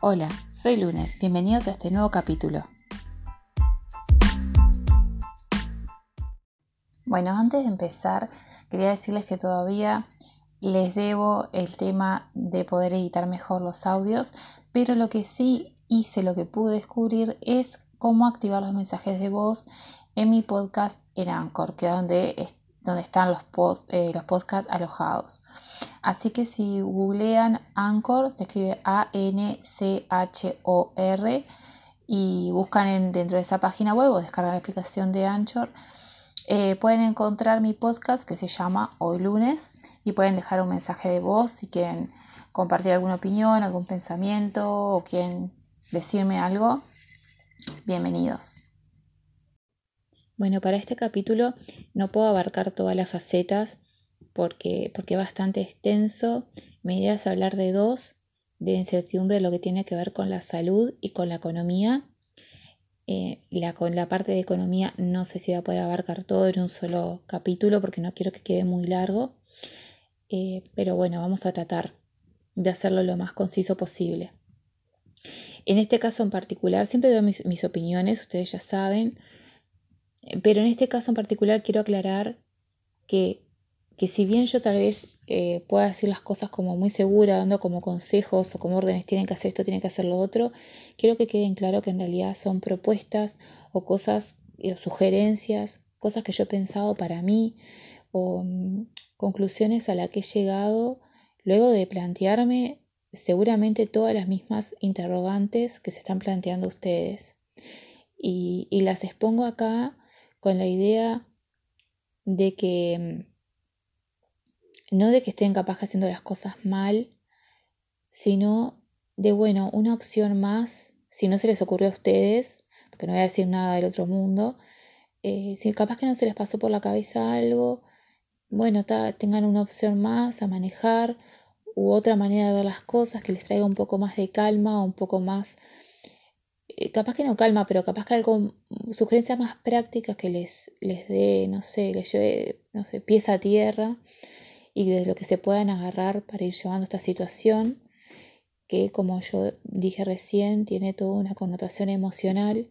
Hola, soy Lunes, bienvenidos a este nuevo capítulo. Bueno, antes de empezar, quería decirles que todavía les debo el tema de poder editar mejor los audios, pero lo que sí hice, lo que pude descubrir es cómo activar los mensajes de voz en mi podcast en Anchor, que es donde, donde están los, post, eh, los podcasts alojados. Así que si googlean Anchor, se escribe A-N-C-H-O-R y buscan dentro de esa página web o descargan la aplicación de Anchor, eh, pueden encontrar mi podcast que se llama Hoy lunes y pueden dejar un mensaje de voz si quieren compartir alguna opinión, algún pensamiento o quieren decirme algo. Bienvenidos. Bueno, para este capítulo no puedo abarcar todas las facetas porque, porque es bastante extenso. Mi idea es hablar de dos, de incertidumbre, lo que tiene que ver con la salud y con la economía. Eh, la, con la parte de economía no sé si va a poder abarcar todo en un solo capítulo porque no quiero que quede muy largo. Eh, pero bueno, vamos a tratar de hacerlo lo más conciso posible. En este caso en particular, siempre doy mis, mis opiniones, ustedes ya saben, pero en este caso en particular quiero aclarar que que si bien yo tal vez eh, pueda decir las cosas como muy segura, dando como consejos o como órdenes, tienen que hacer esto, tienen que hacer lo otro, quiero que queden claro que en realidad son propuestas o cosas, o sugerencias, cosas que yo he pensado para mí o mm, conclusiones a las que he llegado luego de plantearme seguramente todas las mismas interrogantes que se están planteando ustedes. y las expongo acá con la idea de que mm, no de que estén capaz haciendo las cosas mal, sino de, bueno, una opción más, si no se les ocurrió a ustedes, porque no voy a decir nada del otro mundo, eh, si capaz que no se les pasó por la cabeza algo, bueno, tengan una opción más a manejar u otra manera de ver las cosas que les traiga un poco más de calma o un poco más, eh, capaz que no calma, pero capaz que algo, sugerencias más prácticas que les, les dé, no sé, les lleve, no sé, pies a tierra y de lo que se puedan agarrar para ir llevando esta situación que como yo dije recién tiene toda una connotación emocional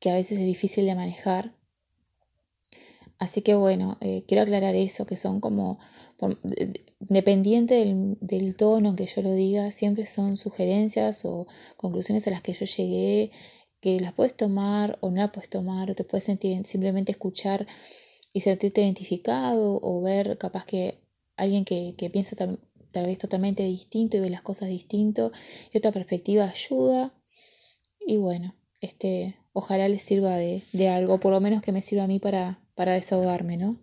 que a veces es difícil de manejar. Así que bueno, eh, quiero aclarar eso, que son como, dependiente del, del, tono en que yo lo diga, siempre son sugerencias o conclusiones a las que yo llegué, que las puedes tomar o no las puedes tomar, o te puedes sentir, simplemente escuchar y sentirte identificado o ver capaz que alguien que, piensa tal, vez totalmente distinto y ve las cosas distinto y otra perspectiva ayuda y bueno, este, ojalá les sirva de, de algo, por lo menos que me sirva a mí para, para desahogarme, ¿no?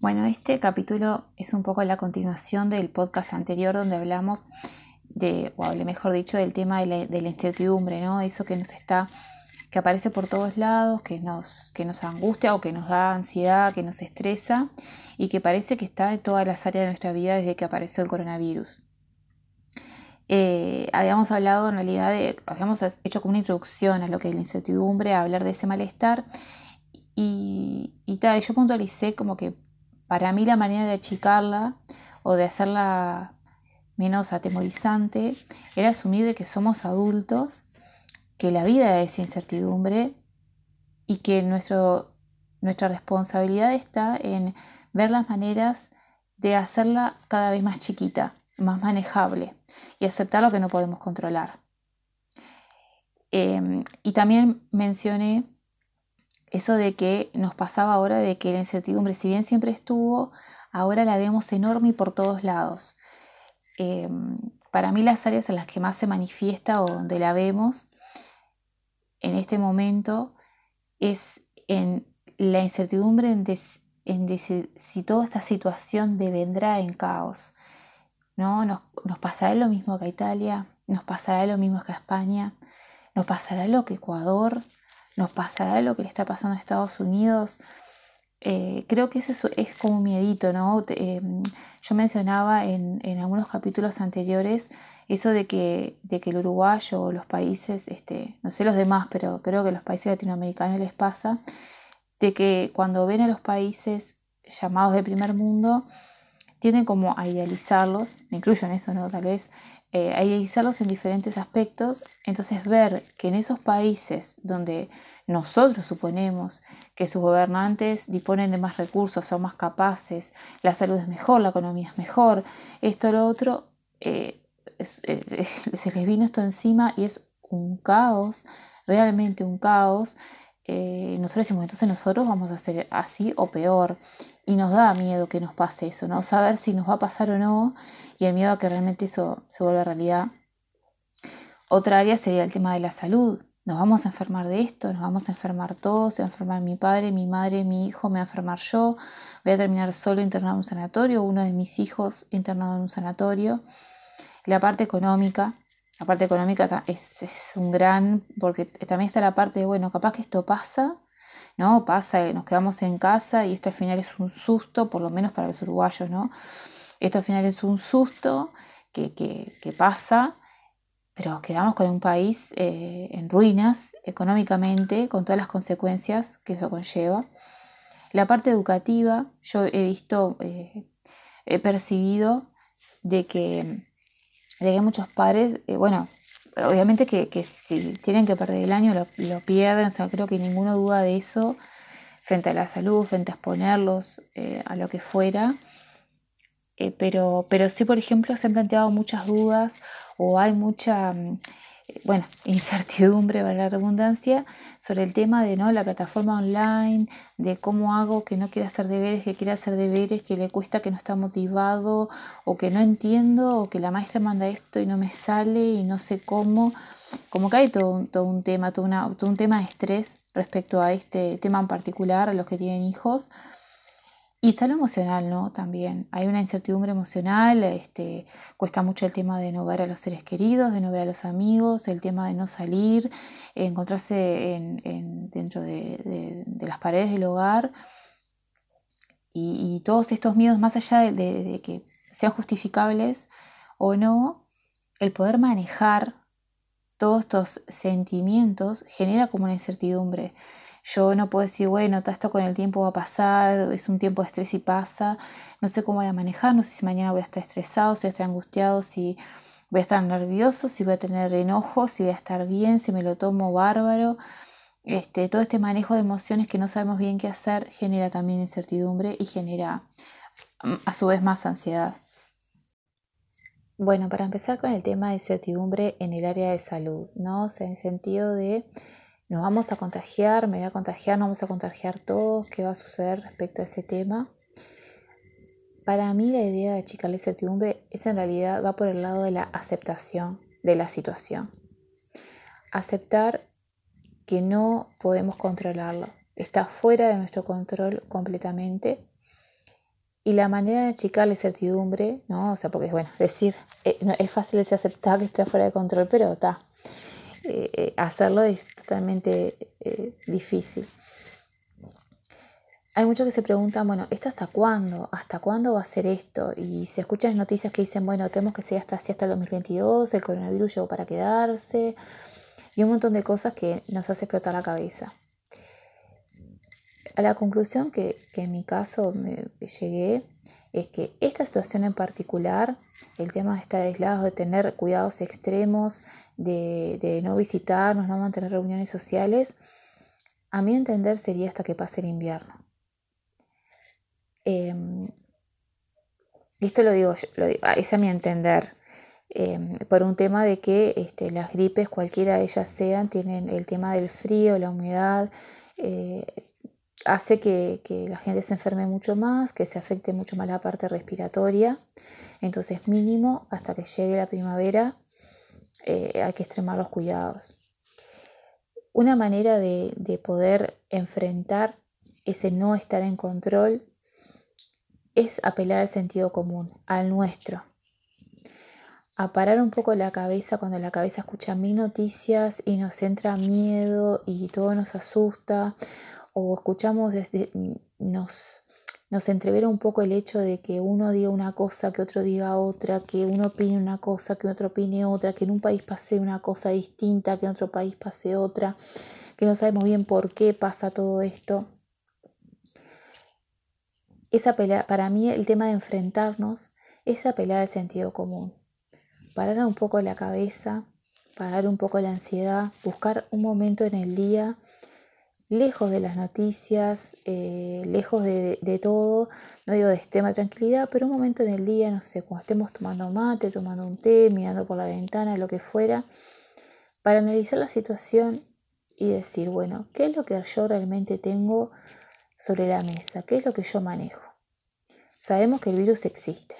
Bueno, este capítulo es un poco la continuación del podcast anterior donde hablamos de, o hablé mejor dicho, del tema de la, de la incertidumbre, ¿no? Eso que nos está que aparece por todos lados, que nos, que nos angustia o que nos da ansiedad, que nos estresa y que parece que está en todas las áreas de nuestra vida desde que apareció el coronavirus. Eh, habíamos hablado en realidad de, habíamos hecho como una introducción a lo que es la incertidumbre, a hablar de ese malestar y, y tal, yo puntualicé como que para mí la manera de achicarla o de hacerla menos atemorizante era asumir de que somos adultos que la vida es incertidumbre y que nuestro, nuestra responsabilidad está en ver las maneras de hacerla cada vez más chiquita, más manejable y aceptar lo que no podemos controlar. Em, y también mencioné eso de que nos pasaba ahora de que la incertidumbre, si bien siempre estuvo, ahora la vemos enorme y por todos lados. Em, para mí las áreas en las que más se manifiesta o donde la vemos en este momento es en la incertidumbre en, si toda esta situación devendrá en caos. ¿no? Nos, nos, pasará lo mismo que a Italia, nos pasará lo mismo que a España, nos pasará lo que Ecuador, nos pasará lo que le está pasando a Estados Unidos. Eh, creo que eso es como un miedito, ¿no? Eh, yo mencionaba en, algunos capítulos anteriores eso de que, de que el uruguayo o los países, este, no sé los demás, pero creo que los países latinoamericanos les pasa, de que cuando ven a los países llamados de primer mundo, tienden como a idealizarlos, me incluyo en eso, ¿no? Tal vez eh, hay que analizarlos en diferentes aspectos, entonces ver que en esos países donde nosotros suponemos que sus gobernantes disponen de más recursos, son más capaces, la salud es mejor, la economía es mejor, esto, lo otro, eh, eh, se les vino esto encima y es un caos, realmente un caos. Eh, nosotros decimos, entonces nosotros vamos a hacer así o peor. Y nos da miedo que nos pase eso, ¿no? Saber si nos va a pasar o no y el miedo a que realmente eso se vuelva realidad. Otra área sería el tema de la salud nos vamos a enfermar de esto, nos vamos a enfermar todos, se va a enfermar mi padre, mi madre, mi hijo, me va a enfermar yo, voy a terminar solo internado en un sanatorio, uno de mis hijos internado en un sanatorio. La parte económica, la parte económica es, un gran, porque también está la parte de, bueno, capaz que esto pasa, ¿no? Pasa, nos quedamos en casa y esto al final es un susto, por lo menos para los uruguayos, ¿no? Esto al final es un susto que pasa pero quedamos con un país eh, en ruinas económicamente, con todas las consecuencias que eso conlleva. La parte educativa, yo he visto, eh, he percibido de que, de que muchos padres, eh, bueno, obviamente que, que, si tienen que perder el año lo, pierden, o sea, creo que ninguno duda de eso frente a la salud, frente a exponerlos a lo que fuera. pero, pero sí, por ejemplo, se han planteado muchas dudas o hay mucha, mm, bueno, incertidumbre, para la redundancia, sobre el tema de ¿no? la plataforma online, de cómo hago que no quiera hacer deberes, que quiera hacer deberes, que le cuesta, que no está motivado, o que no entiendo, o que la maestra manda esto y no me sale y no sé cómo. Como que hay todo un, todo un tema, todo, todo un tema de estrés respecto a este tema en particular, a los que tienen hijos. Y está lo emocional, ¿no? También hay una incertidumbre emocional, este, cuesta mucho el tema de no ver a los seres queridos, de no ver a los amigos, el tema de no salir, encontrarse en, dentro de, las paredes del hogar. Y, todos estos miedos, más allá de, de que sean justificables o no, el poder manejar todos estos sentimientos genera como una incertidumbre. Yo no puedo decir, bueno, esto con el tiempo va a pasar, es un tiempo de estrés y pasa, no sé cómo voy a manejar, no sé si mañana voy a estar estresado, si voy a estar angustiado, si voy a estar nervioso, si voy a tener enojo, si voy a estar bien, si me lo tomo bárbaro. Este, todo este manejo de emociones que no sabemos bien qué hacer genera también incertidumbre y genera mm, a su vez más ansiedad. Bueno, para empezar con el tema de incertidumbre en el área de salud, ¿no? O sea, en sentido de nos vamos a contagiar, me voy a contagiar, nos vamos a contagiar todos, qué va a suceder respecto a ese tema. Para mí la idea de achicar la incertidumbre es en realidad va por el lado de la aceptación de la situación. Aceptar que no podemos controlarlo, está fuera de nuestro control completamente. Y la manera de achicar la incertidumbre, ¿no? O sea, porque bueno, decir, eh, es fácil de aceptar que está fuera de control, pero está, eh, eh, hacerlo es totalmente eh, difícil. Hay muchos que se preguntan, bueno, ¿esto hasta cuándo? ¿Hasta cuándo va a ser esto? Y se escuchan noticias que dicen, bueno, tenemos que seguir hasta, hasta el 2022, el coronavirus llegó para quedarse, y un montón de cosas que nos hace explotar la cabeza. A la conclusión que, que en mi caso me llegué es que esta situación en particular, el tema de estar aislados, de tener cuidados extremos, de, no visitarnos, no mantener reuniones sociales, a mi entender sería hasta que pase el invierno. Em, esto lo digo, lo es a mi entender, em, por un tema de que este, las gripes, cualquiera de ellas sean, tienen el tema del frío, la humedad, eh, hace que, la gente se enferme mucho más, que se afecte mucho más la parte respiratoria. Entonces mínimo hasta que llegue la primavera eh, hay que extremar los cuidados. Una manera de, poder enfrentar ese no estar en control es apelar al sentido común, al nuestro. A parar un poco la cabeza cuando la cabeza escucha mil noticias y nos entra miedo y todo nos asusta o escuchamos desde nos nos entrevera un poco el hecho de que uno diga una cosa, que otro diga otra, que uno opine una cosa, que otro opine otra, que en un país pase una cosa distinta, que en otro país pase otra, que no sabemos bien por qué pasa todo esto. Esa pelea, para mí el tema de enfrentarnos es apelar al sentido común. parar un poco la cabeza, parar un poco la ansiedad, buscar un momento en el día lejos de las noticias, eh, lejos de, todo, no digo de tema de tranquilidad, pero un momento en el día, no sé, cuando estemos tomando mate, tomando un té, mirando por la ventana, lo que fuera, para analizar la situación y decir, bueno, ¿qué es lo que yo realmente tengo sobre la mesa? ¿Qué es lo que yo manejo? Sabemos que el virus existe.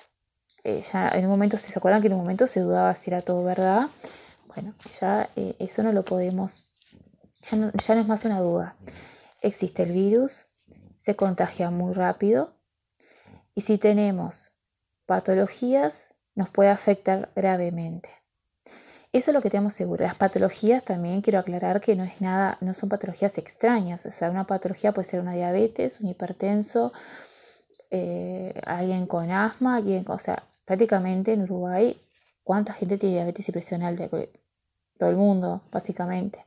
Eh, ya en un momento, ¿se acuerdan que en un momento se dudaba si era todo verdad? Bueno, ya eh, eso no lo podemos ya no, es más una duda. Existe el virus, se contagia muy rápido y si tenemos patologías nos puede afectar gravemente. Eso es lo que tenemos seguro. Las patologías también quiero aclarar que no es nada, no son patologías extrañas. O sea, una patología puede ser una diabetes, un hipertenso, eh, alguien con asma, alguien, o sea, prácticamente en Uruguay, ¿cuánta gente tiene diabetes y presión alta? Todo el mundo, básicamente.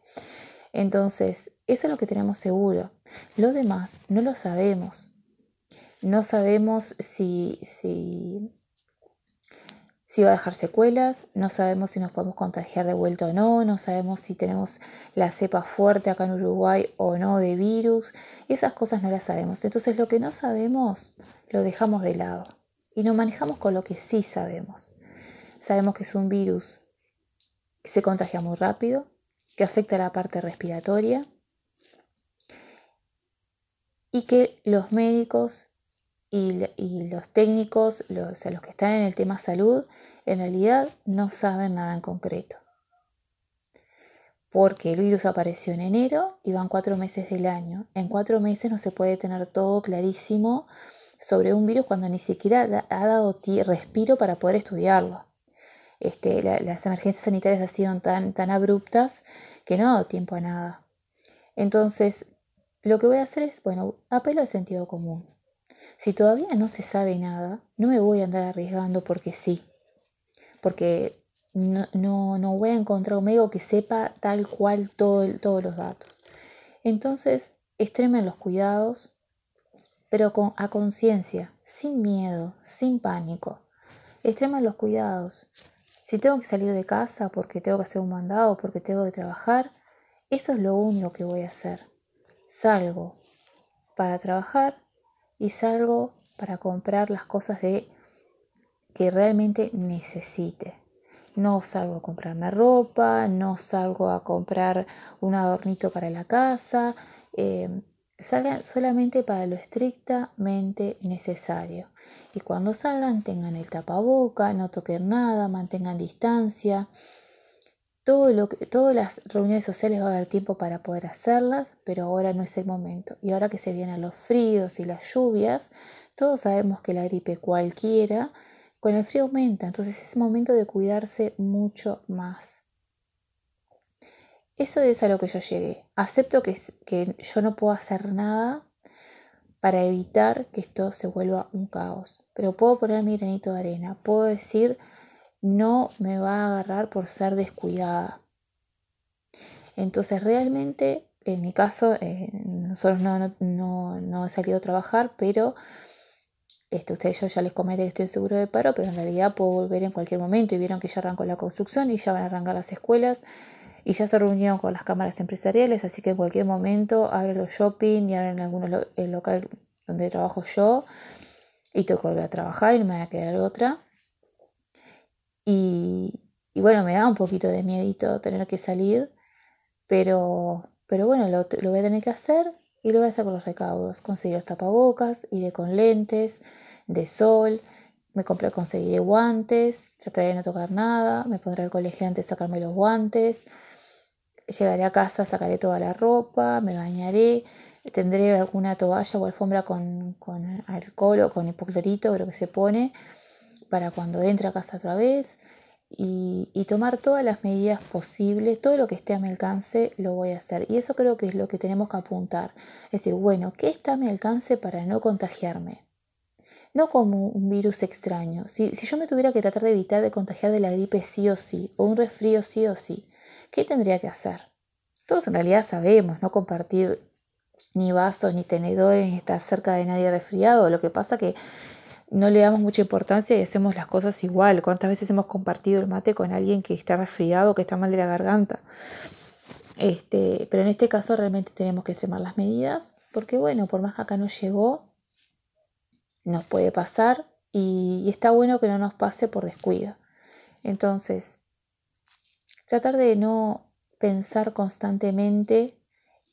Entonces, eso es lo que tenemos seguro. Lo demás no lo sabemos. No sabemos si, si, si va a dejar secuelas, no sabemos si nos podemos contagiar de vuelta o no, no sabemos si tenemos la cepa fuerte acá en Uruguay o no de virus. Esas cosas no las sabemos. Entonces, lo que no sabemos lo dejamos de lado y nos manejamos con lo que sí sabemos. Sabemos que es un virus que se contagia muy rápido, que afecta a la parte respiratoria y que los médicos y, los técnicos, los, los que están en el tema salud, en realidad no saben nada en concreto. Porque el virus apareció en enero y van cuatro meses del año. En cuatro meses no se puede tener todo clarísimo sobre un virus cuando ni siquiera ha dado respiro para poder estudiarlo. Este, las emergencias sanitarias han sido tan, tan abruptas que no ha dado tiempo a nada. Entonces, lo que voy a hacer es, bueno, apelo al sentido común. Si todavía no se sabe nada, no me voy a andar arriesgando porque sí. Porque no, no, voy a encontrar un médico que sepa tal cual todo, todos los datos. Entonces, extremen los cuidados, pero con, a conciencia, sin miedo, sin pánico. Extremen los cuidados. Si tengo que salir de casa porque tengo que hacer un mandado, porque tengo que trabajar, eso es lo único que voy a hacer. Salgo para trabajar y salgo para comprar las cosas de que realmente necesite. No salgo a comprarme ropa, no salgo a comprar un adornito para la casa, eh, salgan solamente para lo estrictamente necesario. Y cuando salgan tengan el tapaboca, no toquen nada, mantengan distancia. Todo lo que, todas las reuniones sociales va a haber tiempo para poder hacerlas, pero ahora no es el momento. Y ahora que se vienen los fríos y las lluvias, todos sabemos que la gripe cualquiera con el frío aumenta, entonces es momento de cuidarse mucho más. Eso es a lo que yo llegué. Acepto que, yo no puedo hacer nada para evitar que esto se vuelva un caos. Pero puedo poner mi granito de arena. Puedo decir, no me va a agarrar por ser descuidada. Entonces realmente, en mi caso, eh, nosotros no, no, he salido a trabajar, pero este, ustedes yo ya les comenté que estoy en seguro de paro, pero en realidad puedo volver en cualquier momento y vieron que ya arrancó la construcción y ya van a arrancar las escuelas y ya se reunieron con las cámaras empresariales, así que en cualquier momento abren los shopping y abren algunos el local donde trabajo yo y tengo que volver a trabajar y no me va a quedar otra. Y, bueno, me da un poquito de miedito tener que salir, pero, pero bueno, lo, lo voy a tener que hacer y lo voy a hacer con los recaudos. Conseguir los tapabocas, iré con lentes de sol, me compré, conseguiré guantes, trataré de no tocar nada, me pondré al colegio antes de sacarme los guantes, Llegaré a casa, sacaré toda la ropa, me bañaré, tendré alguna toalla o alfombra con, con alcohol o con hipoclorito, creo que se pone, para cuando entre a casa otra vez. Y, y, tomar todas las medidas posibles, todo lo que esté a mi alcance lo voy a hacer. Y eso creo que es lo que tenemos que apuntar. Es decir, bueno, ¿qué está a mi alcance para no contagiarme? No como un virus extraño. Si, si yo me tuviera que tratar de evitar de contagiar de la gripe sí o sí, o un resfrío sí o sí, ¿qué tendría que hacer? Todos en realidad sabemos, no compartir ni vasos ni tenedores, ni estar cerca de nadie resfriado. Lo que pasa que no le damos mucha importancia y hacemos las cosas igual. ¿Cuántas veces hemos compartido el mate con alguien que está resfriado, que está mal de la garganta? Este, pero en este caso realmente tenemos que extremar las medidas, porque bueno, por más que acá no llegó, nos puede pasar y, está bueno que no nos pase por descuido. Entonces, tratar de no pensar constantemente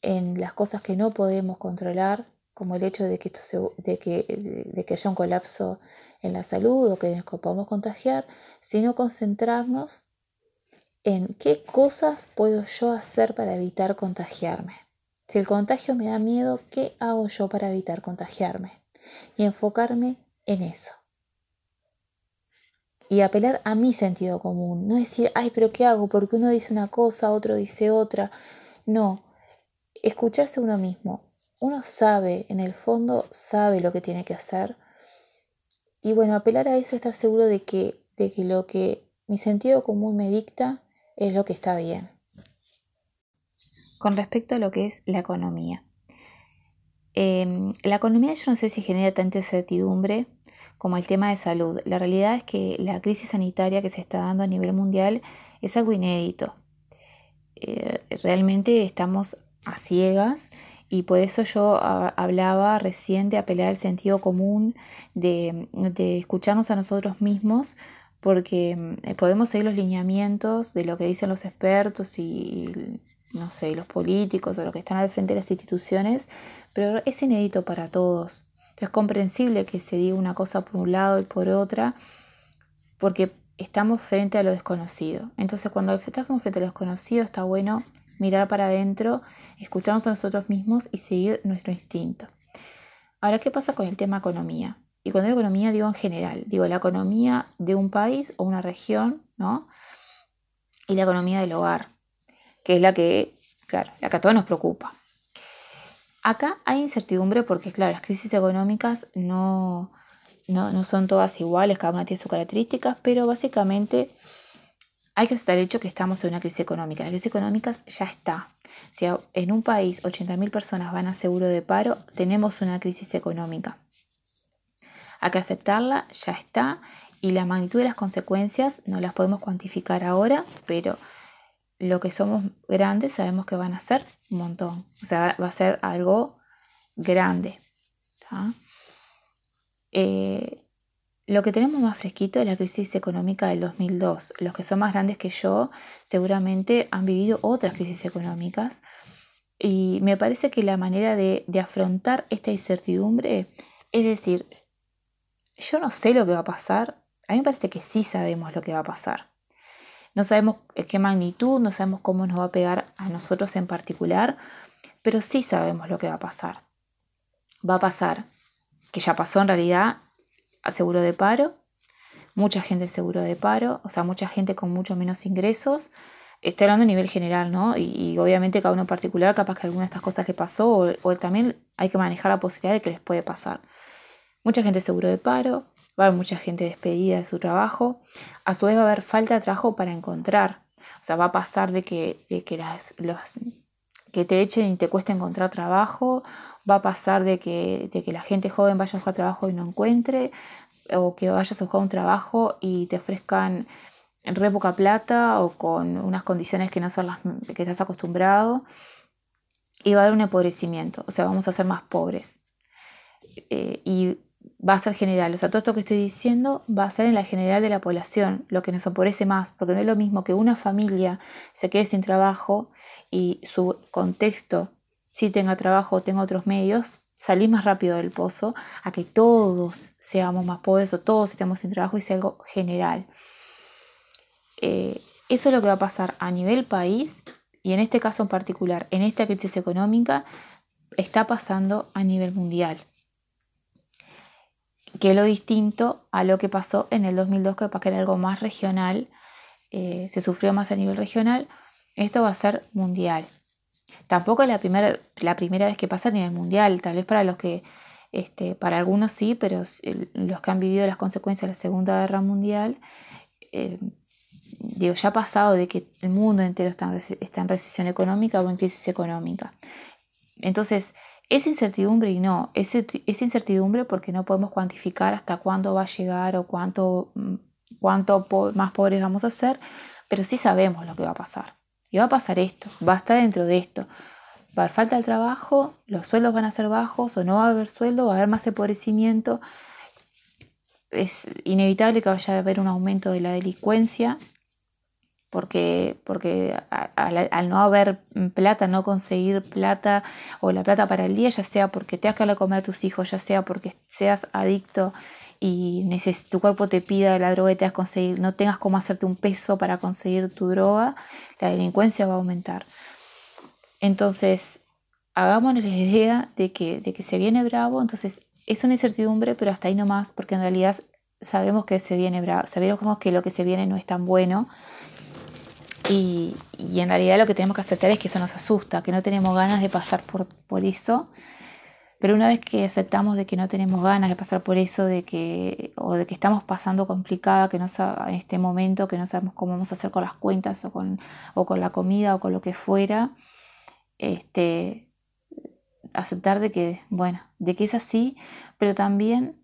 en las cosas que no podemos controlar, como el hecho de que, haya un colapso en la salud o que nos podamos contagiar, sino concentrarnos en qué cosas puedo yo hacer para evitar contagiarme. Si el contagio me da miedo, ¿qué hago yo para evitar contagiarme? Y enfocarme en eso. Y apelar a mi sentido común. No decir, ay, pero ¿qué hago? Porque uno dice una cosa, otro dice otra. No, escucharse uno mismo. Uno sabe, en el fondo sabe lo que tiene que hacer. Y bueno, apelar a eso, estar seguro de que, de que lo que mi sentido común me dicta es lo que está bien. Con respecto a lo que es la economía. Em, la economía yo no sé si genera tanta incertidumbre como el tema de salud. La realidad es que la crisis sanitaria que se está dando a nivel mundial es algo inédito. Eh, realmente estamos a ciegas y por eso yo hablaba recién de apelar al sentido común, de, de escucharnos a nosotros mismos porque mm, podemos seguir los lineamientos de lo que dicen los expertos y, no sé, los políticos o los que están al frente de las instituciones, pero es inédito para todos. Es comprensible que se diga una cosa por un lado y por otra, porque estamos frente a lo desconocido. Entonces, cuando estamos frente a lo desconocido, está bueno mirar para adentro, escucharnos a nosotros mismos y seguir nuestro instinto. Ahora, ¿qué pasa con el tema economía? Y cuando digo economía digo en general, digo la economía de un país o una región, ¿no? Y la economía del hogar, que es la que, claro, la que a todos nos preocupa. Acá hay incertidumbre porque, claro, las crisis económicas no, no, no son todas iguales, cada una tiene sus características, pero básicamente hay que aceptar el hecho que estamos en una crisis económica. La crisis económica ya está. Si en un país 80.000 personas van a seguro de paro, tenemos una crisis económica. Hay que aceptarla, ya está, y la magnitud de las consecuencias no las podemos cuantificar ahora, pero lo que somos grandes sabemos que van a ser un montón. O sea, va a ser algo grande. Eh, lo que tenemos más fresquito es la crisis económica del 2002. Los que son más grandes que yo seguramente han vivido otras crisis económicas y me parece que la manera de, de afrontar esta incertidumbre es decir, yo no sé lo que va a pasar. A mí me parece que sí sabemos lo que va a pasar. No sabemos qué magnitud, no sabemos cómo nos va a pegar a nosotros en particular, pero sí sabemos lo que va a pasar. Va a pasar, que ya pasó en realidad, a seguro de paro, mucha gente seguro de paro, o sea, mucha gente con mucho menos ingresos. Estoy hablando a nivel general, ¿no? Y, obviamente cada uno en particular, capaz que alguna de estas cosas que pasó, o, o también hay que manejar la posibilidad de que les puede pasar mucha gente seguro de paro, va a haber mucha gente despedida de su trabajo, a su vez va a haber falta de trabajo para encontrar, o sea, va a pasar de que, que, las, que te echen y te cueste encontrar trabajo, va a pasar de que, de que la gente joven vaya a buscar trabajo y no encuentre, o que vayas a buscar un trabajo y te ofrezcan en re poca plata o con unas condiciones que no son las que estás acostumbrado. Y va a haber un empobrecimiento, o sea, vamos a ser más pobres. Eh, y va a ser general. O sea, todo esto que estoy diciendo va a ser en la general de la población, lo que nos oporece más, porque no es lo mismo que una familia se quede sin trabajo y su contexto si tenga trabajo o tenga otros medios, salir más rápido del pozo, a que todos seamos más pobres o todos estemos sin trabajo y sea algo general. Eh, eso es lo que va a pasar a nivel país y en este caso en particular, en esta crisis económica, está pasando a nivel mundial que es lo distinto a lo que pasó en el 2002, que para que era algo más regional, eh, se sufrió más a nivel regional, esto va a ser mundial. Tampoco es la primera, la primera vez que pasa a nivel mundial, tal vez para los que, este, para algunos sí, pero los que han vivido las consecuencias de la Segunda Guerra Mundial, eh, digo, ya ha pasado de que el mundo entero está en, está en recesión económica o en crisis económica. Entonces, Es incertidumbre y no, es, incertidumbre porque no podemos cuantificar hasta cuándo va a llegar o cuánto, mm, cuánto más pobres vamos a ser, pero sí sabemos lo que va a pasar. Y va a pasar esto, va a estar dentro de esto. Va a haber falta de trabajo, los sueldos van a ser bajos o no va a haber sueldo, va a haber más empobrecimiento. Es inevitable que vaya a haber un aumento de la delincuencia porque, porque al, no haber plata, no conseguir plata o la plata para el día, ya sea porque te que comer a tus hijos, ya sea porque seas adicto y tu cuerpo te pida la droga y te conseguir, no tengas cómo hacerte un peso para conseguir tu droga, la delincuencia va a aumentar. Entonces, hagámonos la idea de que, de que se viene bravo, entonces es una incertidumbre, pero hasta ahí no más, porque en realidad sabemos que se viene bravo, sabemos que lo que se viene no es tan bueno y, en realidad lo que tenemos que aceptar es que eso nos asusta, que no tenemos ganas de pasar por, por eso. Pero una vez que aceptamos de que no tenemos ganas de pasar por eso, de que, o de que estamos pasando complicada, que no en este momento, que no sabemos cómo vamos a hacer con las cuentas o con, o con la comida o con lo que fuera, este, aceptar de que, bueno, de que es así, pero también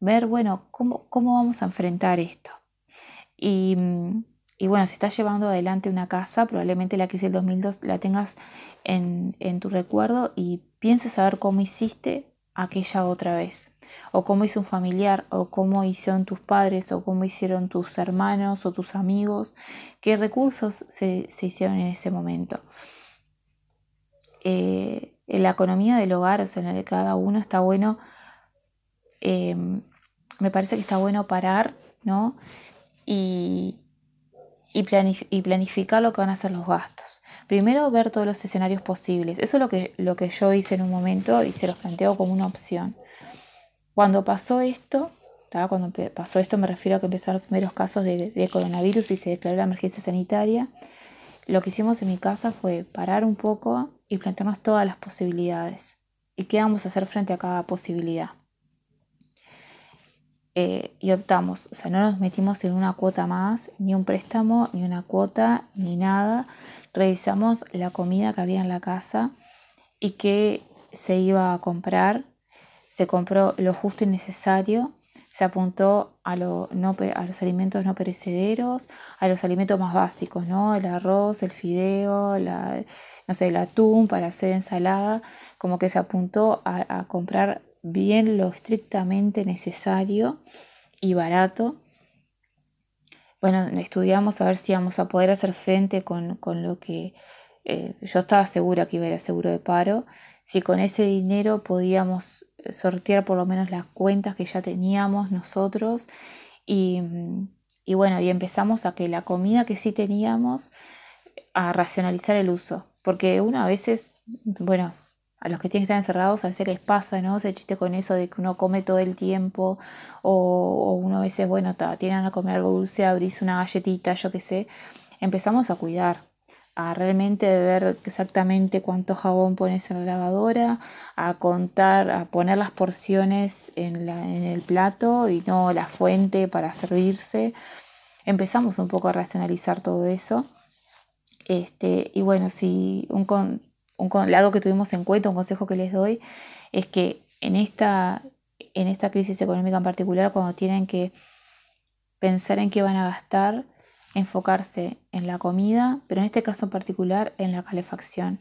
ver, bueno, cómo, cómo vamos a enfrentar esto. Y mm, y bueno, si estás llevando adelante una casa, probablemente la crisis del 2002 la tengas en, en tu recuerdo y pienses a ver cómo hiciste aquella otra vez, o cómo hizo un familiar, o cómo hicieron tus padres, o cómo hicieron tus hermanos o tus amigos, qué recursos se, se hicieron en ese momento. Eh, en la economía del hogar, o sea, en el de cada uno, está bueno, eh, me parece que está bueno parar, ¿no? Y, y, planificar lo que van a ser los gastos. Primero ver todos los escenarios posibles. Eso es lo que, lo que yo hice en un momento y se los planteo como una opción. Cuando pasó esto, cuando pasó esto me refiero a que empezaron los primeros casos de, coronavirus y se declaró la emergencia sanitaria, lo que hicimos en mi casa fue parar un poco y plantearnos todas las posibilidades y qué vamos a hacer frente a cada posibilidad. Eh, y optamos, o sea, no nos metimos en una cuota más, ni un préstamo, ni una cuota, ni nada. Revisamos la comida que había en la casa y que se iba a comprar. Se compró lo justo y necesario. Se apuntó a, lo no, a los alimentos no perecederos, a los alimentos más básicos, ¿no? El arroz, el fideo, la, no sé, el atún para hacer ensalada. Como que se apuntó a, a comprar bien lo estrictamente necesario y barato. Bueno, estudiamos a ver si íbamos a poder hacer frente con, lo que eh, yo estaba segura que iba a ir a seguro de paro, si con ese dinero podíamos sortear por lo menos las cuentas que ya teníamos nosotros. Y, y bueno, y empezamos a que la comida que sí teníamos, a racionalizar el uso, porque uno a veces, bueno, a los que tienen que estar encerrados a veces les pasa, ¿no? Se chiste con eso de que uno come todo el tiempo o, uno a veces, bueno, tienen a comer algo dulce, abrís una galletita, yo qué sé. Empezamos a cuidar, a realmente ver exactamente cuánto jabón pones en la lavadora, a contar, a poner las porciones en, la, en el plato y no la fuente para servirse. Empezamos un poco a racionalizar todo eso. Este, y bueno, si un, un, algo que tuvimos en cuenta, un consejo que les doy, es que en esta, en esta crisis económica en particular, cuando tienen que pensar en qué van a gastar, enfocarse en la comida, pero en este caso en particular en la calefacción.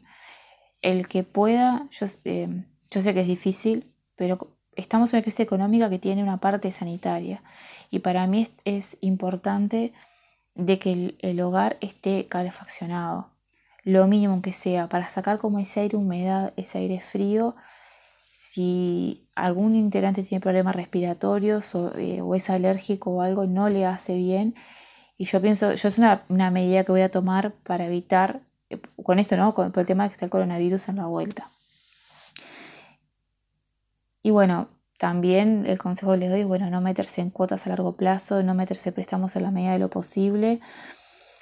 El que pueda, yo, eh, yo sé que es difícil, pero estamos en una crisis económica que tiene una parte sanitaria y para mí es, importante de que el hogar esté calefaccionado lo mínimo que sea, para sacar como ese aire humedad, ese aire frío. Si algún integrante tiene problemas respiratorios o, eh, es alérgico o algo, no le hace bien. Y yo pienso, yo es una, medida que voy a tomar para evitar, eh, con esto, ¿no? Con, el tema de que está el coronavirus en la vuelta. Y bueno, también el consejo que les doy, bueno, no meterse en cuotas a largo plazo, no meterse préstamos en la medida de lo posible.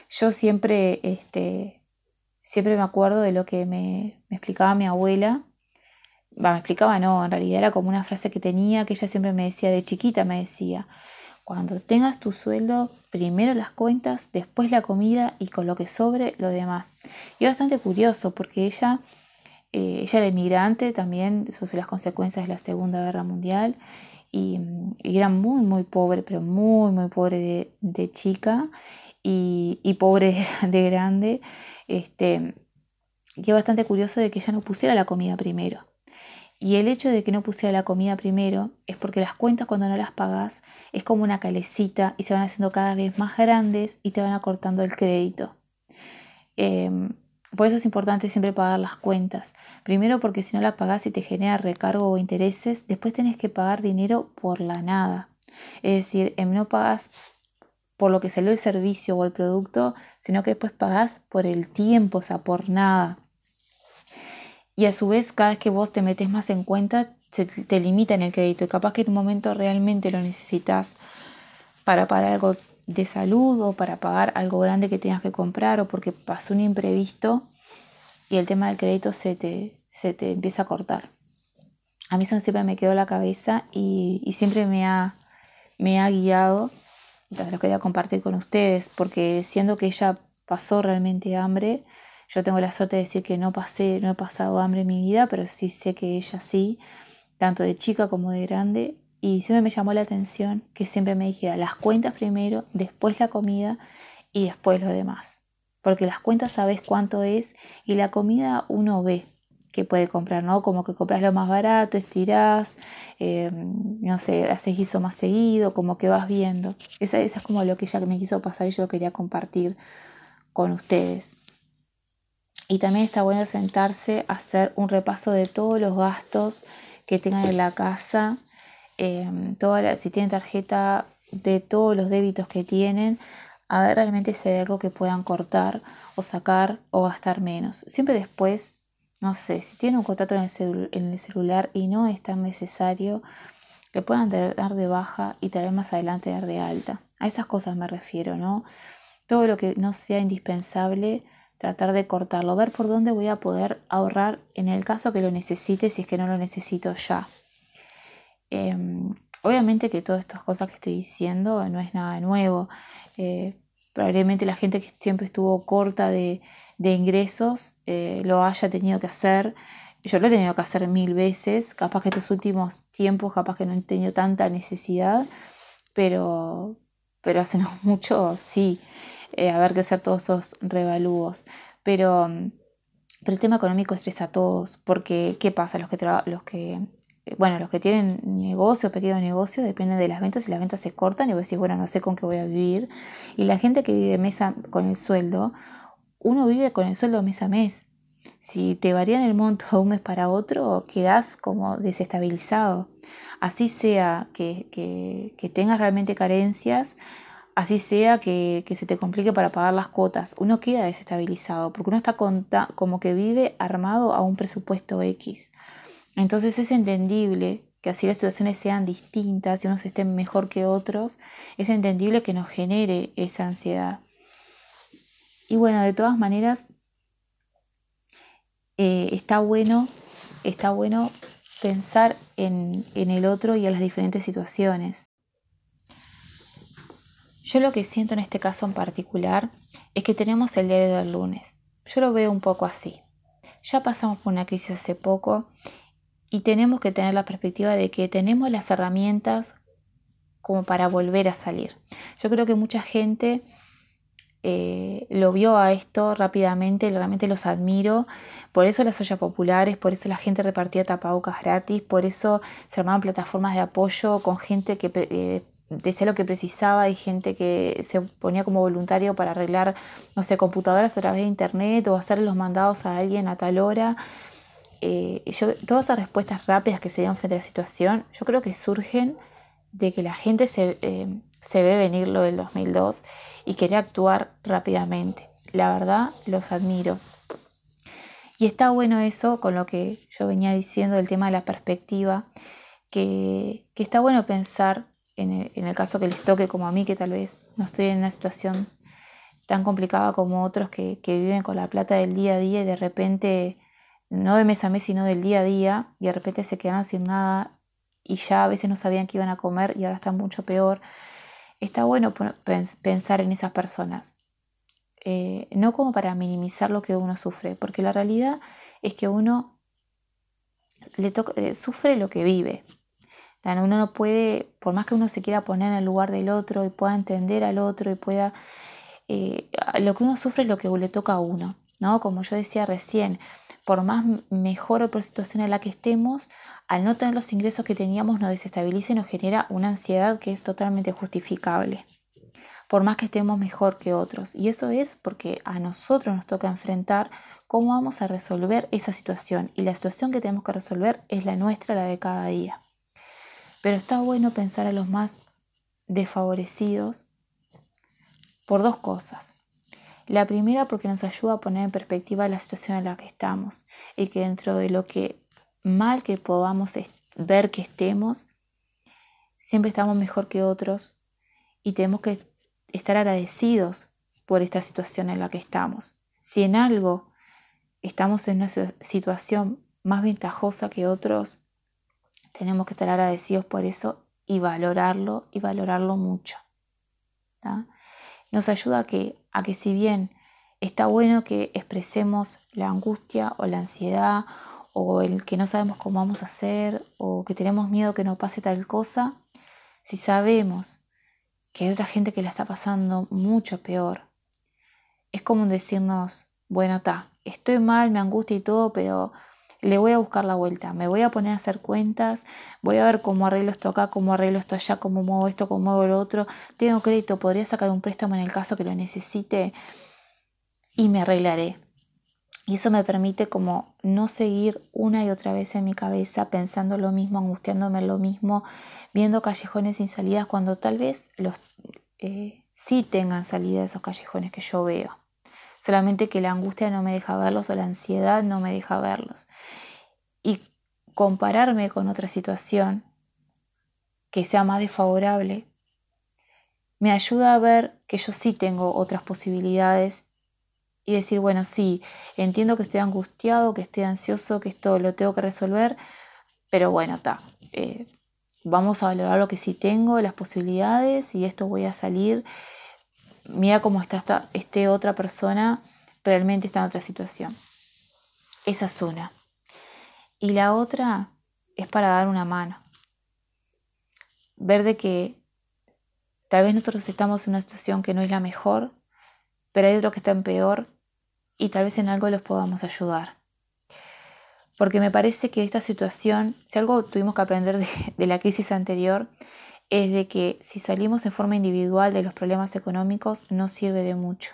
Yo siempre, este, siempre me acuerdo de lo que me, explicaba mi abuela. me explicaba, no, en realidad era como una frase que tenía, que ella siempre me decía, de chiquita me decía, cuando tengas tu sueldo, primero las cuentas, después la comida y con lo que sobre lo demás. Y bastante curioso porque ella Eh, ella era inmigrante también, sufrió las consecuencias de la Segunda Guerra Mundial y, era muy, muy pobre, pero muy, muy pobre de, chica y, y, pobre de grande. Este, es bastante curioso de que ella no pusiera la comida primero. Y el hecho de que no pusiera la comida primero es porque las cuentas cuando no las pagas es como una calecita y se van haciendo cada vez más grandes y te van acortando el crédito. Em, por eso es importante siempre pagar las cuentas. Primero porque si no las pagas y te genera recargo o intereses, después tenés que pagar dinero por la nada. Es decir, em, no pagas por lo que salió el servicio o el producto, sino que después pagas por el tiempo, o sea, por nada. Y a su vez, cada vez que vos te metes más en cuenta, se te limita en el crédito. Y capaz que en un momento realmente lo necesitas para pagar algo de salud o para pagar algo grande que tengas que comprar o porque pasó un imprevisto y el tema del crédito se te, se te empieza a cortar. A mí eso siempre me quedó la cabeza y, y siempre me ha, me ha guiado. Entonces lo quería compartir con ustedes porque siendo que ella pasó realmente hambre, yo tengo la suerte de decir que no pasé, no he pasado hambre en mi vida, pero sí sé que ella sí, tanto de chica como de grande. Y siempre me llamó la atención que siempre me dijera las cuentas primero, después la comida y después lo demás. Porque las cuentas sabes cuánto es y la comida uno ve que puede comprar, ¿no? Como que compras lo más barato, estirás, eh, no sé, haces guiso más seguido, como que vas viendo. Esa, es como lo que ella me quiso pasar y yo quería compartir con ustedes. Y también está bueno sentarse a hacer un repaso de todos los gastos que tengan en la casa, eh, si tienen tarjeta, de todos los débitos que tienen, a ver realmente si hay algo que puedan cortar o sacar o gastar menos. Siempre después, no sé, si tienen un contrato en el, celular y no es tan necesario, que puedan dar de baja y tal vez más adelante dar de alta. A esas cosas me refiero, ¿no? Todo lo que no sea indispensable tratar de cortarlo, ver por dónde voy a poder ahorrar en el caso que lo necesite, si es que no lo necesito ya. Em, obviamente que todas estas cosas que estoy diciendo no es nada nuevo. Eh, probablemente la gente que siempre estuvo corta de, ingresos eh, lo haya tenido que hacer. Yo lo he tenido que hacer mil veces, capaz que estos últimos tiempos, capaz que no he tenido tanta necesidad, pero, pero hace no mucho sí eh, haber que hacer todos esos revalúos. Pero, mm, pero el tema económico estresa a todos, porque ¿qué pasa? Los que, los que eh, bueno, los que tienen negocio, pequeño negocio, dependen de las ventas y las ventas se cortan y vos decís, bueno, no sé con qué voy a vivir. Y la gente que vive mes con el sueldo, uno vive con el sueldo mes a mes. Si te varían el monto de un mes para otro, quedás como desestabilizado. Así sea que, tengas realmente carencias, así sea que, se te complique para pagar las cuotas, uno queda desestabilizado porque uno está como que vive armado a un presupuesto X. Entonces es entendible que así las situaciones sean distintas y unos estén mejor que otros, es entendible que nos genere esa ansiedad. Y bueno, de todas maneras, eh, está bueno, está bueno pensar en el otro y en las diferentes situaciones. Yo lo que siento en este caso en particular es que tenemos el día del lunes. Yo lo veo un poco así. Ya pasamos por una crisis hace poco y tenemos que tener la perspectiva de que tenemos las herramientas como para volver a salir. Yo creo que mucha gente eh, lo vio a esto rápidamente, realmente los admiro. Por eso las ollas populares, por eso la gente repartía tapabocas gratis, por eso se armaban plataformas de apoyo con gente que eh, decía lo que precisaba, hay gente que se ponía como voluntario para arreglar, no sé, computadoras a través de internet o hacer los mandados a alguien a tal hora. Eh, yo, todas esas respuestas rápidas que se dieron frente a la situación, yo creo que surgen de que la gente se, eh, se ve venir lo del 2002 y quería actuar rápidamente. La verdad, los admiro. Y está bueno eso con lo que yo venía diciendo del tema de la perspectiva, que, que está bueno pensar en el, caso que les toque como a mí, que tal vez no estoy en una situación tan complicada como otros que, viven con la plata del día a día y de repente, no de mes a mes, sino del día a día, y de repente se quedaron sin nada y ya a veces no sabían qué iban a comer y ahora están mucho peor. Está bueno pensar en esas personas, eh, no como para minimizar lo que uno sufre, porque la realidad es que uno le eh, sufre lo que vive. Uno no puede, por más que uno se quiera poner en el lugar del otro y pueda entender al otro y pueda, eh, lo que uno sufre es lo que le toca a uno, ¿no? Como yo decía recién, por más mejor o por situación en la que estemos, al no tener los ingresos que teníamos nos desestabiliza y nos genera una ansiedad que es totalmente justificable, por más que estemos mejor que otros. Y eso es porque a nosotros nos toca enfrentar cómo vamos a resolver esa situación. Y la situación que tenemos que resolver es la nuestra, la de cada día. Pero está bueno pensar a los más desfavorecidos por dos cosas. La primera porque nos ayuda a poner en perspectiva la situación en la que estamos y que dentro de lo que mal que podamos ver que estemos, siempre estamos mejor que otros y tenemos que estar agradecidos por esta situación en la que estamos. Si en algo estamos en una situación más ventajosa que otros, tenemos que estar agradecidos por eso y valorarlo y valorarlo mucho. Nos ayuda que, a que si bien está bueno que expresemos la angustia o la ansiedad o el que no sabemos cómo vamos a hacer o que tenemos miedo que no pase tal cosa, si sabemos que hay otra gente que la está pasando mucho peor, es como decirnos, bueno, está, estoy mal, me angustia y todo, pero le voy a buscar la vuelta, me voy a poner a hacer cuentas, voy a ver cómo arreglo esto acá, cómo arreglo esto allá, cómo muevo esto, cómo muevo lo otro, tengo crédito, podría sacar un préstamo en el caso que lo necesite y me arreglaré. Y eso me permite como no seguir una y otra vez en mi cabeza pensando lo mismo, angustiándome lo mismo, viendo callejones sin salidas cuando tal vez los eh, sí tengan salida esos callejones que yo veo. Solamente que la angustia no me deja verlos o la ansiedad no me deja verlos. Y compararme con otra situación que sea más desfavorable me ayuda a ver que yo sí tengo otras posibilidades y decir, bueno, sí, entiendo que estoy angustiado, que estoy ansioso, que esto lo tengo que resolver, pero bueno, está. Eh, vamos a valorar lo que sí tengo, las posibilidades y esto voy a salir. Mira cómo está esta este otra persona, realmente está en otra situación. Esa es una. Y la otra es para dar una mano. Ver de que tal vez nosotros estamos en una situación que no es la mejor, pero hay otros que están peor y tal vez en algo los podamos ayudar. Porque me parece que esta situación, si algo tuvimos que aprender de, la crisis anterior, es de que si salimos en forma individual de los problemas económicos no sirve de mucho.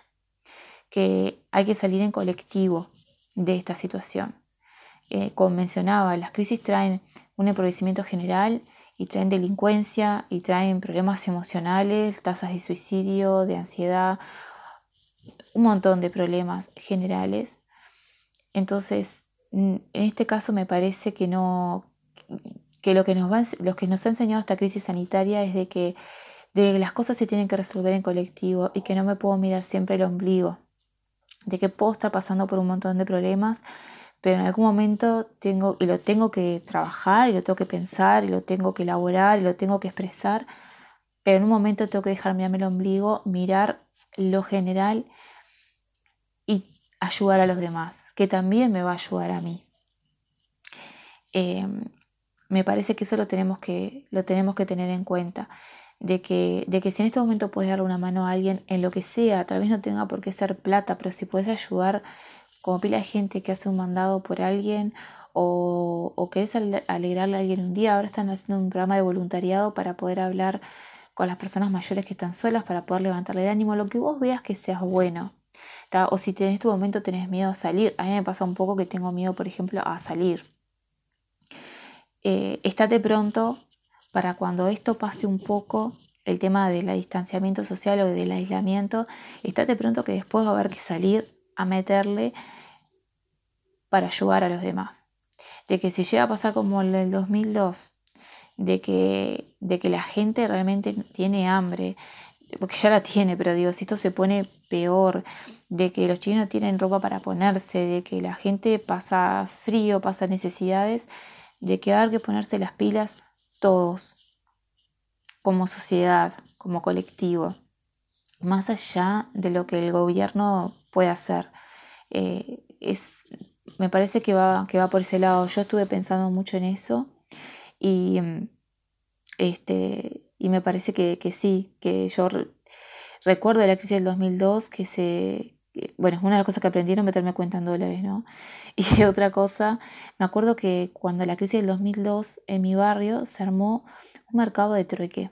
Que hay que salir en colectivo de esta situación. Eh, como mencionaba, las crisis traen un empobrecimiento general y traen delincuencia y traen problemas emocionales, tasas de suicidio, de ansiedad, un montón de problemas generales. Entonces, en este caso me parece que no que lo que nos va, lo que nos ha enseñado esta crisis sanitaria es de que de las cosas se tienen que resolver en colectivo y que no me puedo mirar siempre el ombligo, de que puedo estar pasando por un montón de problemas, pero en algún momento tengo y lo tengo que trabajar y lo tengo que pensar y lo tengo que elaborar y lo tengo que expresar, pero en un momento tengo que dejar mirarme el ombligo, mirar lo general ayudar a los demás, que también me va a ayudar a mí. Em, me parece que eso lo tenemos que, lo tenemos que tener en cuenta. De que, de que si en este momento puedes darle una mano a alguien en lo que sea, tal vez no tenga por qué ser plata, pero si puedes ayudar como pila de gente que hace un mandado por alguien o, o querés alegrarle a alguien un día, ahora están haciendo un programa de voluntariado para poder hablar con las personas mayores que están solas, para poder levantarle el ánimo, lo que vos veas que seas bueno. O si en este momento tenés miedo a salir. A mí me pasa un poco que tengo miedo, por ejemplo, a salir. Eh, estate pronto para cuando esto pase un poco, el tema del distanciamiento social o del aislamiento, estate pronto que después va a haber que salir a meterle para ayudar a los demás. De que si llega a pasar como el del 2002, de que, de que la gente realmente tiene hambre, porque ya la tiene, pero digo, si esto se pone peor, de que los chinos tienen ropa para ponerse, de que la gente pasa frío, pasa necesidades, de que hay que ponerse las pilas todos, como sociedad, como colectivo, más allá de lo que el gobierno puede hacer. Eh, es, me parece que va, que va por ese lado. Yo estuve pensando mucho en eso y, este, y me parece que, que sí, que yo recuerdo la crisis del 2002 que se... Bueno, es una de las cosas que aprendí no meterme cuenta en dólares, ¿no? Y otra cosa, me acuerdo que cuando la crisis del 2002 en mi barrio se armó un mercado de trueque,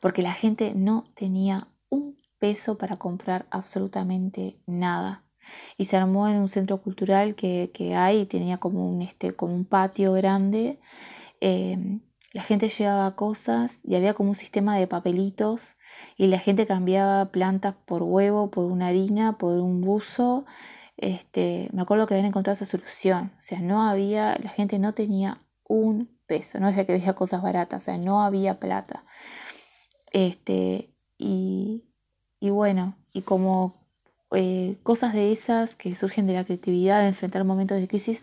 porque la gente no tenía un peso para comprar absolutamente nada y se armó en un centro cultural que, que hay, tenía como un, este, como un patio grande. Eh, la gente llevaba cosas y había como un sistema de papelitos y la gente cambiaba plantas por huevo, por una harina, por un buzo. Este, me acuerdo que habían encontrado esa solución. O sea, no había, la gente no tenía un peso, no es que había cosas baratas, o sea, no había plata. Este, y, y bueno, y como eh, cosas de esas que surgen de la creatividad, de enfrentar momentos de crisis,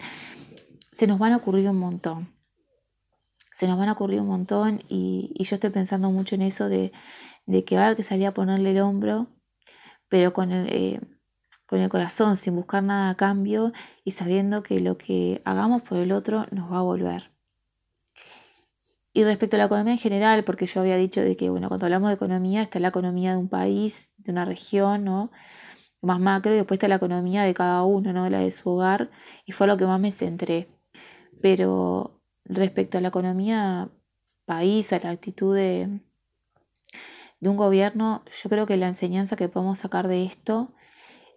se nos van a ocurrir un montón. Se nos van a ocurrir un montón y, yo estoy pensando mucho en eso de, de que va que salir a ponerle el hombro, pero con el, eh, con el corazón, sin buscar nada a cambio y sabiendo que lo que hagamos por el otro nos va a volver. Y respecto a la economía en general, porque yo había dicho de que, bueno, cuando hablamos de economía está la economía de un país, de una región, ¿no? más macro y después está la economía de cada uno, ¿no? La de su hogar y fue lo que más me centré. Pero respecto a la economía país, a la actitud de, de un gobierno, yo creo que la enseñanza que podemos sacar de esto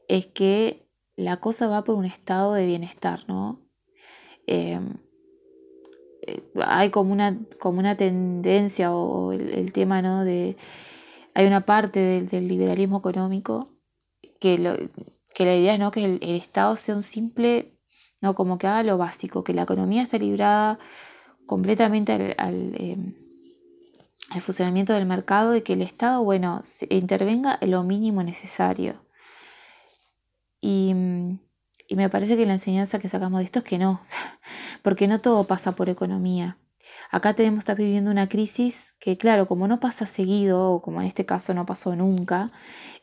es que la cosa va por un estado de bienestar, ¿no? Em, eh, hay como una, como una tendencia o el, tema, ¿no? De, hay una parte del liberalismo económico que, lo, que la idea es ¿no? que el, Estado sea un simple, no como que haga lo básico, que la economía esté librada completamente al, al, em, funcionamiento del mercado y que el Estado, bueno, intervenga en lo mínimo necesario. Y, y me parece que la enseñanza que sacamos de esto es que no, porque no todo pasa por economía. Acá tenemos estar viviendo una crisis que, claro, como no pasa seguido, o como en este caso no pasó nunca,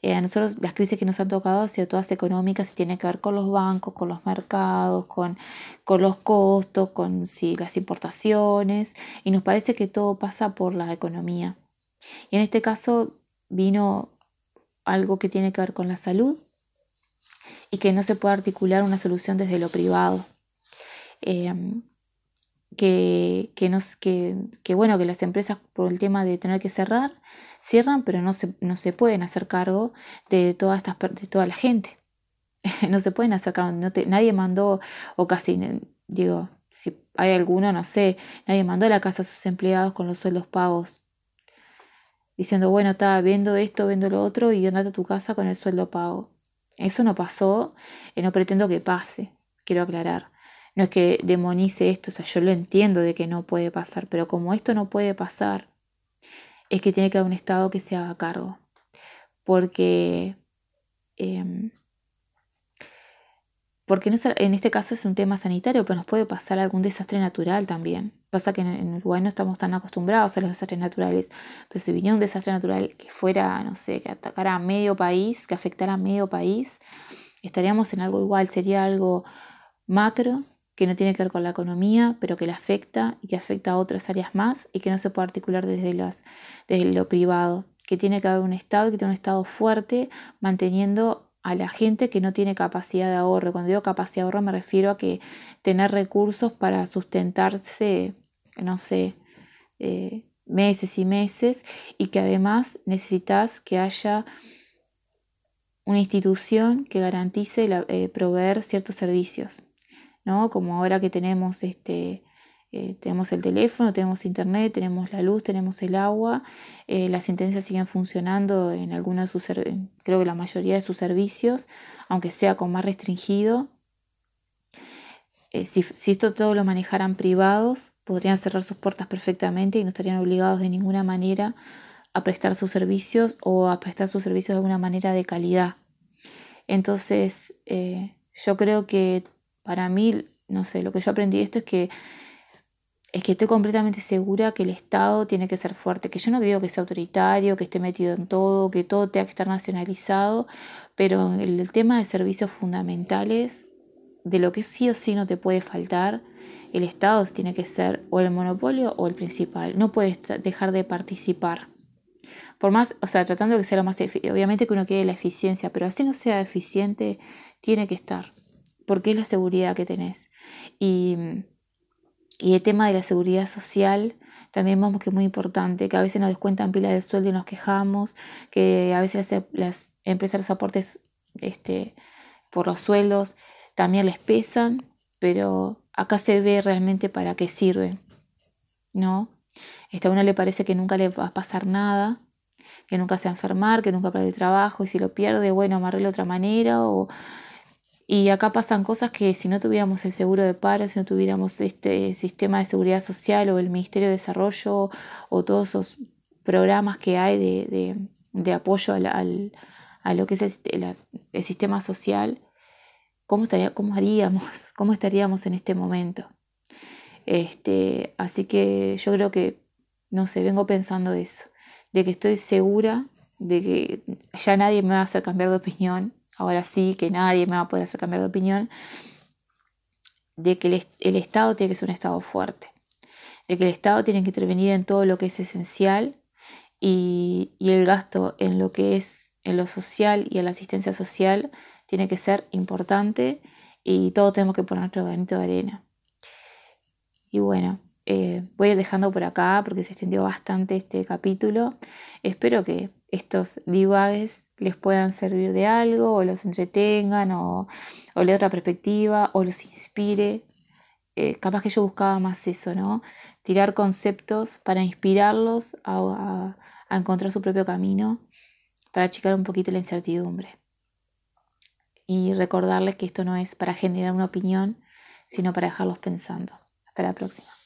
eh, a nosotros las crisis que nos han tocado han sido todas económicas y tienen que ver con los bancos, con los mercados, con, con los costos, con sí, las importaciones, y nos parece que todo pasa por la economía. Y en este caso vino algo que tiene que ver con la salud y que no se puede articular una solución desde lo privado. Eh, que, que, nos, que, que, bueno, que las empresas por el tema de tener que cerrar, cierran, pero no se, no se pueden hacer cargo de toda, estas, de toda la gente. no se pueden hacer cargo, no nadie mandó, o casi, digo, si hay alguno, no sé, nadie mandó a la casa a sus empleados con los sueldos pagos, diciendo, bueno, está, vendo esto, vendo lo otro y andate a tu casa con el sueldo pago. Eso no pasó, y no pretendo que pase, quiero aclarar. No es que demonice esto, o sea, yo lo entiendo de que no puede pasar, pero como esto no puede pasar, es que tiene que haber un Estado que se haga cargo. Porque, em, porque no, en este caso es un tema sanitario, pero nos puede pasar algún desastre natural también. Pasa que en Uruguay no estamos tan acostumbrados a los desastres naturales, pero si viniera un desastre natural que fuera, no sé, que atacara a medio país, que afectara a medio país, estaríamos en algo igual, sería algo macro que no tiene que ver con la economía, pero que le afecta y que afecta a otras áreas más y que no se puede articular desde, lo privado, que tiene que haber un Estado, que tiene un Estado fuerte manteniendo a la gente que no tiene capacidad de ahorro. Cuando digo capacidad de ahorro me refiero a que tener recursos para sustentarse, no sé, eh, meses y meses y que además necesitas que haya una institución que garantice la, eh, proveer ciertos servicios. ¿No? Como ahora que tenemos este eh, tenemos el teléfono, tenemos internet, tenemos la luz, tenemos el agua, eh, las intendencias siguen funcionando en algunos de sus creo que la mayoría de sus servicios, aunque sea con más restringido. Eh, si, si, esto todo lo manejaran privados, podrían cerrar sus puertas perfectamente y no estarían obligados de ninguna manera a prestar sus servicios o a prestar sus servicios de alguna manera de calidad. Entonces, yo creo que para mí, no sé, lo que yo aprendí de esto es que es que estoy completamente segura que el Estado tiene que ser fuerte, que yo no digo que sea autoritario, que esté metido en todo, que todo tenga que estar nacionalizado, pero el, el tema de servicios fundamentales de lo que sí o sí no te puede faltar, el Estado tiene que ser o el monopolio o el principal. No puedes dejar de participar. Por más, o sea, tratando de que sea lo más obviamente que uno quiere la eficiencia, pero así no sea eficiente, tiene que estar, porque es la seguridad que tenés. Y, y el tema de la seguridad social, también vemos que es muy importante, que a veces nos descuentan pilas de sueldo y nos quejamos, que a veces las, empresas los aportes este, por los sueldos también les pesan, pero acá se ve realmente para qué sirven, ¿no? Este, a uno le parece que nunca le va a pasar nada, que nunca se va a enfermar, que nunca pierde el trabajo y si lo pierde, bueno, amarré de otra manera o... Y acá pasan cosas que si no tuviéramos el seguro de paro, si no tuviéramos este sistema de seguridad social o el Ministerio de Desarrollo o todos esos programas que hay de, de, apoyo al, a lo que es el, el sistema social, ¿cómo, estaría, ¿cómo haríamos? ¿Cómo estaríamos en este momento? Este, así que yo creo que, no sé, vengo pensando eso de que estoy segura de que ya nadie me va a hacer cambiar de opinión, ahora sí que nadie me va a poder hacer cambiar de opinión, de que el, Estado tiene que ser un Estado fuerte, de que el Estado tiene que intervenir en todo lo que es esencial y, el gasto en lo que es en lo social y en la asistencia social tiene que ser importante y todos tenemos que poner nuestro granito de arena. Y bueno, eh, voy dejando por acá porque se extendió bastante este capítulo. Espero que estos divagues les puedan servir de algo o los entretengan o, o le otra perspectiva o los inspire. Eh, capaz que yo buscaba más eso, ¿no? Tirar conceptos para inspirarlos a, a encontrar su propio camino, para achicar un poquito la incertidumbre. Y recordarles que esto no es para generar una opinión, sino para dejarlos pensando. Hasta la próxima.